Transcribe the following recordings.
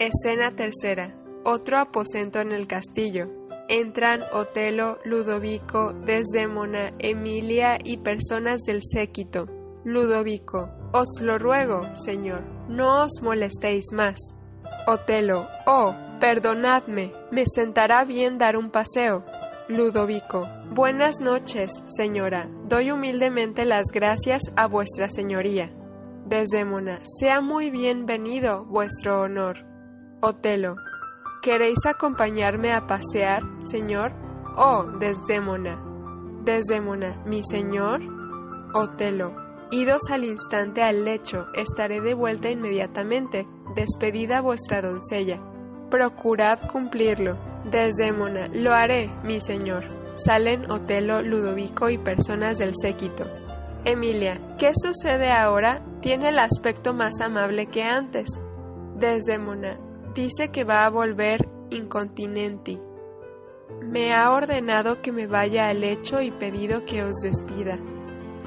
Escena tercera. Otro aposento en el castillo. Entran Otelo, Ludovico, Desdémona, Emilia y personas del séquito. Ludovico. Os lo ruego, señor, no os molestéis más. Otelo. Oh, perdonadme, me sentará bien dar un paseo. Ludovico. Buenas noches, señora. Doy humildemente las gracias a vuestra señoría. Desdémona. Sea muy bienvenido, vuestro honor. Otelo. ¿Queréis acompañarme a pasear, señor? Oh, Desdémona. Desdémona. ¿Mi señor? Otelo. Idos al instante al lecho, estaré de vuelta inmediatamente. Despedida vuestra doncella. Procurad cumplirlo. Desdémona. Lo haré, mi señor. Salen Otelo, Ludovico y personas del séquito. Emilia. ¿Qué sucede ahora? Tiene el aspecto más amable que antes. Desdémona. Dice que va a volver incontinenti. Me ha ordenado que me vaya al lecho y pedido que os despida.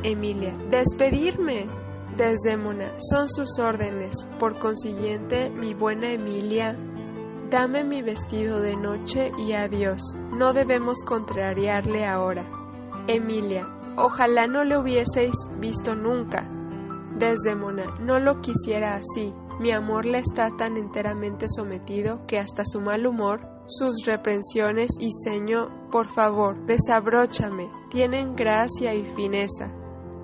Emilia. Despedirme. Desdémona. Son sus órdenes. Por consiguiente, mi buena Emilia, dame mi vestido de noche y adiós. No debemos contrariarle ahora. Emilia. Ojalá no le hubieseis visto nunca. Desdémona. No lo quisiera así. Mi amor le está tan enteramente sometido que hasta su mal humor, sus reprensiones y ceño, por favor, desabróchame, tienen gracia y fineza.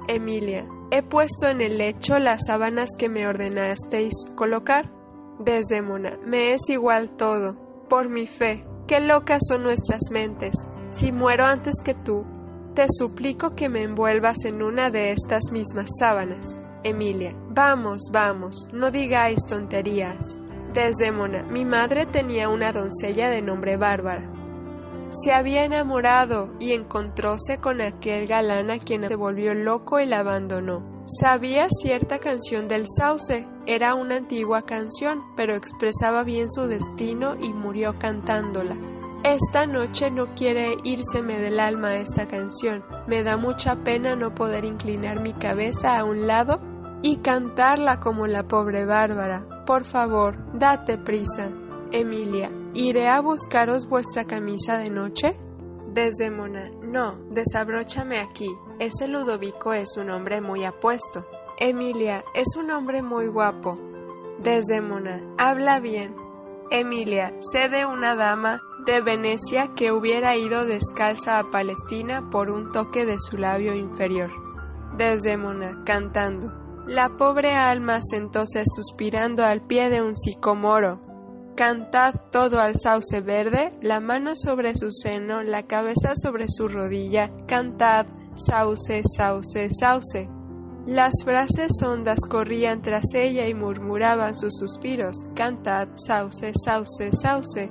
Emilia, he puesto en el lecho las sábanas que me ordenasteis colocar. Desdémona, me es igual todo. Por mi fe, qué locas son nuestras mentes. Si muero antes que tú, te suplico que me envuelvas en una de estas mismas sábanas. Emilia, vamos, vamos, no digáis tonterías. Desdémona, mi madre tenía una doncella de nombre Bárbara. Se había enamorado y encontróse con aquel galán a quien se volvió loco y la abandonó. Sabía cierta canción del sauce, era una antigua canción, pero expresaba bien su destino y murió cantándola. Esta noche no quiere írseme del alma esta canción. Me da mucha pena no poder inclinar mi cabeza a un lado y cantarla como la pobre Bárbara. Por favor, date prisa. Emilia, ¿iré a buscaros vuestra camisa de noche? Desdémona, no, desabróchame aquí. Ese Ludovico es un hombre muy apuesto. Emilia, es un hombre muy guapo. Desdémona, habla bien. Emilia, sé de una dama de Venecia que hubiera ido descalza a Palestina por un toque de su labio inferior. Desdémona, cantando. La pobre alma sentóse suspirando al pie de un sicomoro. Cantad todo al sauce verde, la mano sobre su seno, la cabeza sobre su rodilla. Cantad, sauce, sauce, sauce. Las frases hondas corrían tras ella y murmuraban sus suspiros. Cantad, sauce, sauce, sauce.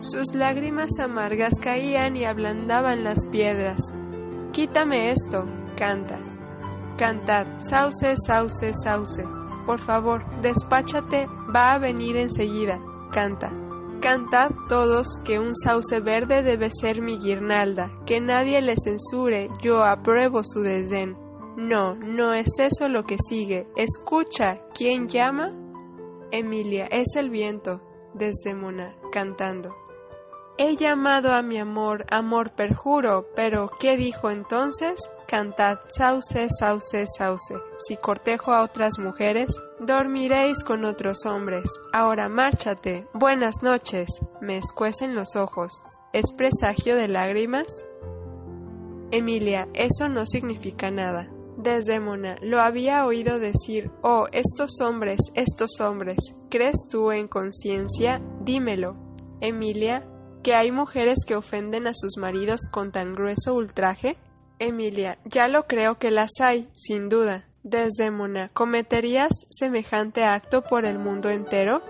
Sus lágrimas amargas caían y ablandaban las piedras. Quítame esto, canta. Cantad, sauce, sauce, sauce. Por favor, despáchate, va a venir enseguida. Canta. Cantad todos que un sauce verde debe ser mi guirnalda, que nadie le censure, yo apruebo su desdén. No, no es eso lo que sigue. Escucha, ¿quién llama? Emilia, es el viento, Desdémona, cantando. He llamado a mi amor, amor perjuro, pero ¿qué dijo entonces? Cantad, sauce, sauce, sauce. Si cortejo a otras mujeres, dormiréis con otros hombres. Ahora márchate. Buenas noches. Me escuecen los ojos. ¿Es presagio de lágrimas? Emilia, eso no significa nada. Desdémona, lo había oído decir, oh, estos hombres, estos hombres, ¿crees tú en conciencia? Dímelo. Emilia, que hay mujeres que ofenden a sus maridos con tan grueso ultraje? Emilia, ya lo creo que las hay, sin duda. Desdémona, ¿cometerías semejante acto por el mundo entero?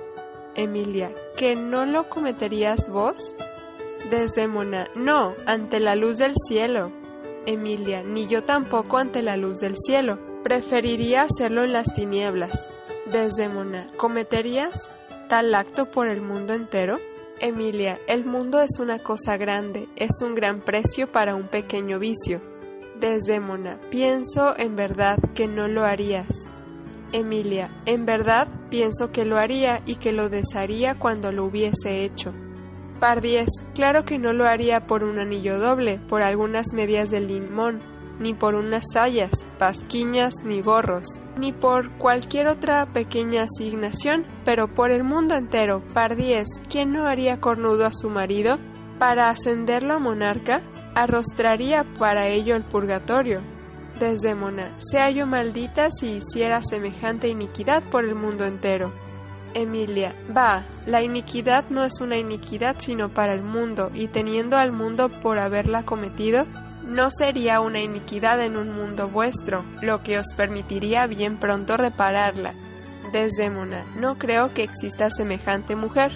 Emilia, ¿que no lo cometerías vos? Desdémona, no, ante la luz del cielo. Emilia, ni yo tampoco ante la luz del cielo. Preferiría hacerlo en las tinieblas. Desdémona, ¿cometerías tal acto por el mundo entero? Emilia, el mundo es una cosa grande, es un gran precio para un pequeño vicio. Desdémona, pienso en verdad que no lo harías. Emilia, en verdad pienso que lo haría y que lo desharía cuando lo hubiese hecho. Pardiez, claro que no lo haría por un anillo doble, por algunas medias de limón, ni por unas sayas, pasquiñas ni gorros, ni por cualquier otra pequeña asignación, pero por el mundo entero. Pardiez, ¿quién no haría cornudo a su marido? Para ascenderlo a monarca, arrostraría para ello el purgatorio. Desdémona, sea yo maldita si hiciera semejante iniquidad por el mundo entero. Emilia, va, la iniquidad no es una iniquidad sino para el mundo, y teniendo al mundo por haberla cometido, no sería una iniquidad en un mundo vuestro, lo que os permitiría bien pronto repararla. Desdémona, no creo que exista semejante mujer.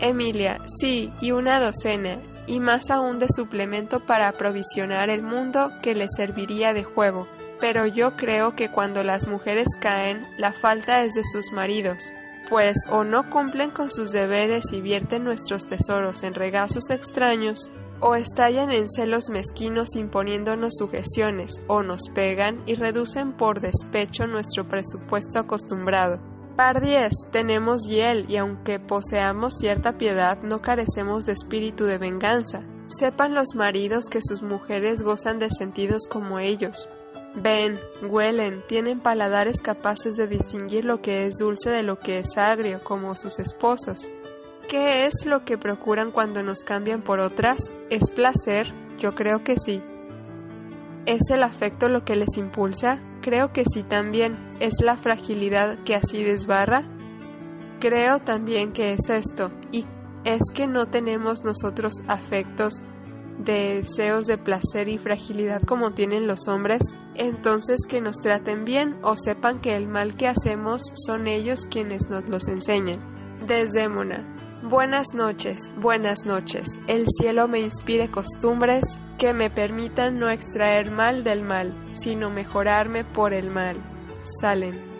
Emilia, sí, y una docena, y más aún de suplemento para aprovisionar el mundo que le serviría de juego. Pero yo creo que cuando las mujeres caen, la falta es de sus maridos, pues o no cumplen con sus deberes y vierten nuestros tesoros en regazos extraños, o estallan en celos mezquinos imponiéndonos sujeciones, o nos pegan y reducen por despecho nuestro presupuesto acostumbrado. Par 10. Tenemos hiel y aunque poseamos cierta piedad, no carecemos de espíritu de venganza. Sepan los maridos que sus mujeres gozan de sentidos como ellos. Ven, huelen, tienen paladares capaces de distinguir lo que es dulce de lo que es agrio, como sus esposos. ¿Qué es lo que procuran cuando nos cambian por otras? ¿Es placer? Yo creo que sí. ¿Es el afecto lo que les impulsa? Creo que sí también. ¿Es la fragilidad que así desbarra? Creo también que es esto. Y es que no tenemos nosotros afectos, deseos de placer y fragilidad como tienen los hombres, entonces que nos traten bien o sepan que el mal que hacemos son ellos quienes nos los enseñan. Desdémona. Buenas noches, buenas noches. El cielo me inspire costumbres que me permitan no extraer mal del mal, sino mejorarme por el mal. Salen.